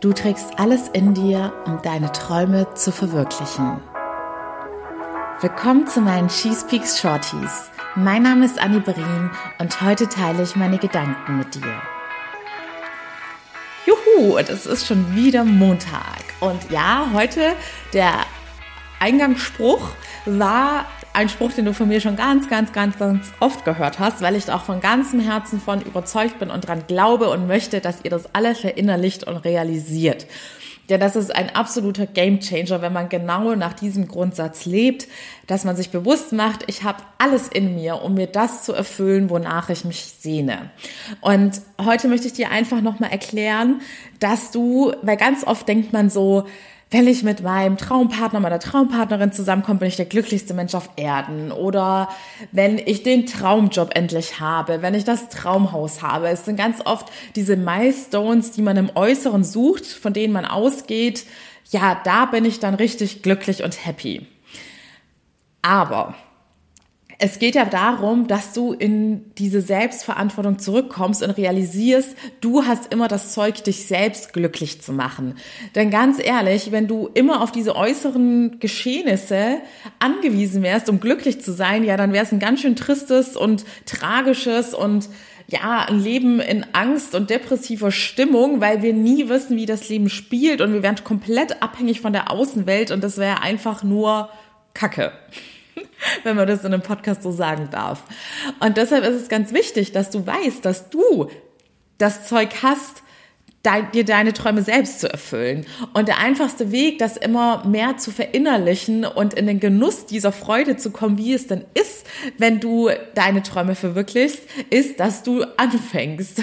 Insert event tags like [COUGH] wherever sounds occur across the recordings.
Du trägst alles in dir, um deine Träume zu verwirklichen. Willkommen zu meinen Cheese Peaks Shorties. Mein Name ist Annie Berin und heute teile ich meine Gedanken mit dir. Juhu, es ist schon wieder Montag. Und ja, heute der Eingangsspruch war ein Spruch, den du von mir schon ganz, ganz, ganz, ganz oft gehört hast, weil ich auch von ganzem Herzen von überzeugt bin und dran glaube und möchte, dass ihr das alle verinnerlicht und realisiert. Denn das ist ein absoluter Gamechanger, wenn man genau nach diesem Grundsatz lebt, dass man sich bewusst macht, ich habe alles in mir, um mir das zu erfüllen, wonach ich mich sehne. Und heute möchte ich dir einfach nochmal erklären, dass du, weil ganz oft denkt man so, wenn ich mit meinem Traumpartner, meiner Traumpartnerin zusammenkomme, bin ich der glücklichste Mensch auf Erden. Oder wenn ich den Traumjob endlich habe, wenn ich das Traumhaus habe. Es sind ganz oft diese Milestones, die man im Äußeren sucht, von denen man ausgeht, ja, da bin ich dann richtig glücklich und happy. Aber es geht ja darum, dass du in diese Selbstverantwortung zurückkommst und realisierst, du hast immer das Zeug, dich selbst glücklich zu machen. Denn ganz ehrlich, wenn du immer auf diese äußeren Geschehnisse angewiesen wärst, um glücklich zu sein, ja, dann wäre es ein ganz schön tristes und tragisches und ja, ein Leben in Angst und depressiver Stimmung, weil wir nie wissen, wie das Leben spielt und wir wären komplett abhängig von der Außenwelt und das wäre einfach nur Kacke. [LAUGHS] wenn man das in einem Podcast so sagen darf. Und deshalb ist es ganz wichtig, dass du weißt, dass du das Zeug hast, dir deine Träume selbst zu erfüllen. Und der einfachste Weg, das immer mehr zu verinnerlichen und in den Genuss dieser Freude zu kommen, wie es denn ist, wenn du deine Träume verwirklichst, ist, dass du anfängst.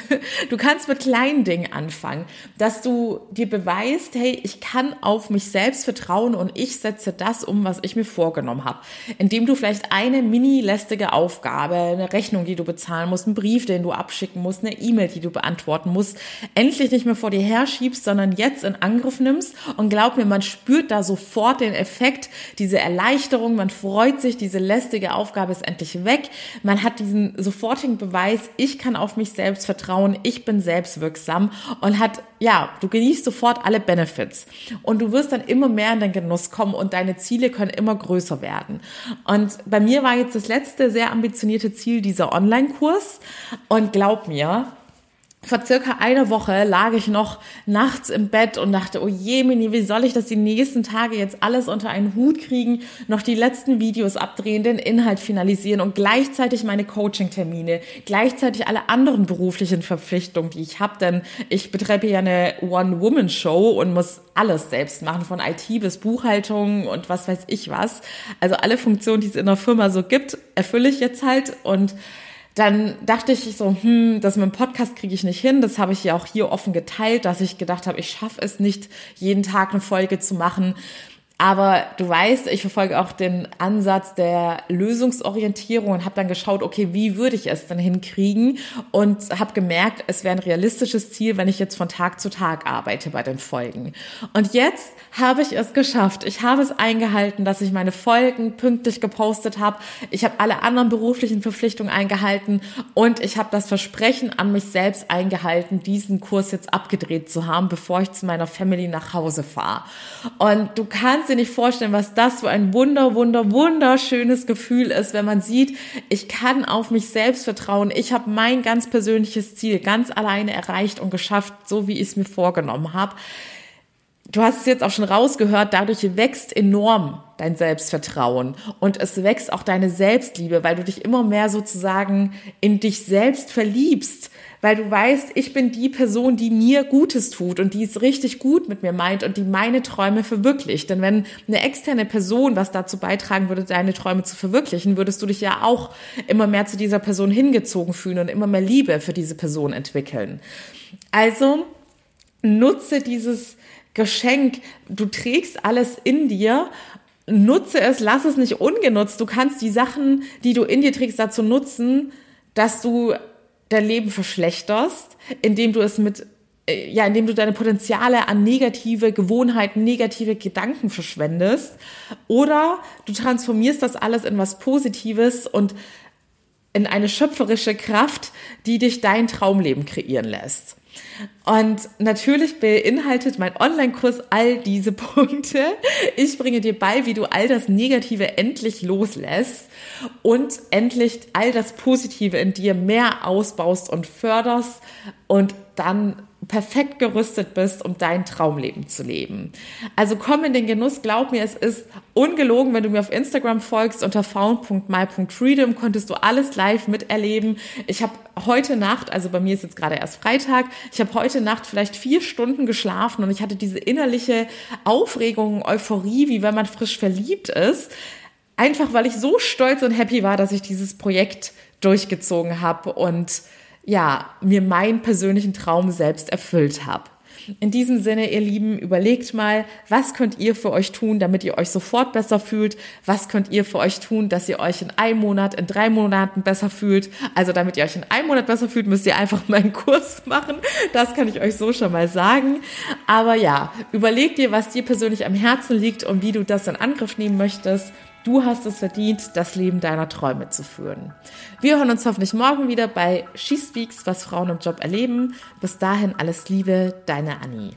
Du kannst mit kleinen Dingen anfangen, dass du dir beweist, hey, ich kann auf mich selbst vertrauen und ich setze das um, was ich mir vorgenommen habe. Indem du vielleicht eine mini lästige Aufgabe, eine Rechnung, die du bezahlen musst, einen Brief, den du abschicken musst, eine E-Mail, die du beantworten musst, endlich nicht mehr vor dir herschiebst, sondern jetzt in Angriff nimmst. Und glaub mir, man spürt da sofort den Effekt, diese Erleichterung, man freut sich, diese lästige Aufgabe ist endlich weg. Man hat diesen sofortigen Beweis, ich kann auf mich selbst vertrauen, ich bin selbstwirksam und hat, ja, du genießt sofort alle Benefits. Und du wirst dann immer mehr in den Genuss kommen und deine Ziele können immer größer werden. Und bei mir war jetzt das letzte sehr ambitionierte Ziel dieser Online-Kurs. Und glaub mir, vor circa einer Woche lag ich noch nachts im Bett und dachte, oh je, Mini, wie soll ich das die nächsten Tage jetzt alles unter einen Hut kriegen, noch die letzten Videos abdrehen, den Inhalt finalisieren und gleichzeitig meine Coaching-Termine, gleichzeitig alle anderen beruflichen Verpflichtungen, die ich habe, denn ich betreibe ja eine One-Woman-Show und muss alles selbst machen, von IT bis Buchhaltung und was weiß ich was. Also alle Funktionen, die es in der Firma so gibt, erfülle ich jetzt halt und dann dachte ich so, hm, das mit dem Podcast kriege ich nicht hin. Das habe ich ja auch hier offen geteilt, dass ich gedacht habe, ich schaffe es nicht, jeden Tag eine Folge zu machen. Aber du weißt, ich verfolge auch den Ansatz der Lösungsorientierung und habe dann geschaut, okay, wie würde ich es denn hinkriegen? Und habe gemerkt, es wäre ein realistisches Ziel, wenn ich jetzt von Tag zu Tag arbeite bei den Folgen. Und jetzt habe ich es geschafft. Ich habe es eingehalten, dass ich meine Folgen pünktlich gepostet habe. Ich habe alle anderen beruflichen Verpflichtungen eingehalten und ich habe das Versprechen an mich selbst eingehalten, diesen Kurs jetzt abgedreht zu haben, bevor ich zu meiner Family nach Hause fahre. Und du kannst kannst dir nicht vorstellen, was das für ein wunder, wunder, wunderschönes Gefühl ist, wenn man sieht, ich kann auf mich selbst vertrauen. Ich habe mein ganz persönliches Ziel ganz alleine erreicht und geschafft, so wie ich es mir vorgenommen habe. Du hast es jetzt auch schon rausgehört, dadurch wächst enorm dein Selbstvertrauen und es wächst auch deine Selbstliebe, weil du dich immer mehr sozusagen in dich selbst verliebst weil du weißt, ich bin die Person, die mir Gutes tut und die es richtig gut mit mir meint und die meine Träume verwirklicht. Denn wenn eine externe Person was dazu beitragen würde, deine Träume zu verwirklichen, würdest du dich ja auch immer mehr zu dieser Person hingezogen fühlen und immer mehr Liebe für diese Person entwickeln. Also nutze dieses Geschenk. Du trägst alles in dir nutze es, lass es nicht ungenutzt. Du kannst die Sachen, die du in dir trägst, dazu nutzen, dass du dein Leben verschlechterst, indem du es mit äh, ja, indem du deine Potenziale an negative Gewohnheiten, negative Gedanken verschwendest, oder du transformierst das alles in was Positives und in eine schöpferische Kraft, die dich dein Traumleben kreieren lässt. Und natürlich beinhaltet mein Online-Kurs all diese [LAUGHS] Punkte. Ich bringe dir bei, wie du all das Negative endlich loslässt und endlich all das Positive in dir mehr ausbaust und förderst und dann perfekt gerüstet bist, um dein Traumleben zu leben. Also komm in den Genuss, glaub mir, es ist ungelogen, wenn du mir auf Instagram folgst unter found.my.freedom, konntest du alles live miterleben. Ich habe heute Nacht, also bei mir ist jetzt gerade erst Freitag, ich habe heute Nacht vielleicht vier Stunden geschlafen und ich hatte diese innerliche Aufregung, Euphorie, wie wenn man frisch verliebt ist. Einfach weil ich so stolz und happy war, dass ich dieses Projekt durchgezogen habe und ja, mir meinen persönlichen Traum selbst erfüllt habe. In diesem Sinne, ihr Lieben, überlegt mal, was könnt ihr für euch tun, damit ihr euch sofort besser fühlt? Was könnt ihr für euch tun, dass ihr euch in einem Monat, in drei Monaten besser fühlt? Also damit ihr euch in einem Monat besser fühlt, müsst ihr einfach meinen Kurs [LAUGHS] machen. Das kann ich euch so schon mal sagen. Aber ja, überlegt dir, was dir persönlich am Herzen liegt und wie du das in Angriff nehmen möchtest. Du hast es verdient, das Leben deiner Träume zu führen. Wir hören uns hoffentlich morgen wieder bei She Speaks, was Frauen im Job erleben. Bis dahin alles Liebe, deine Annie.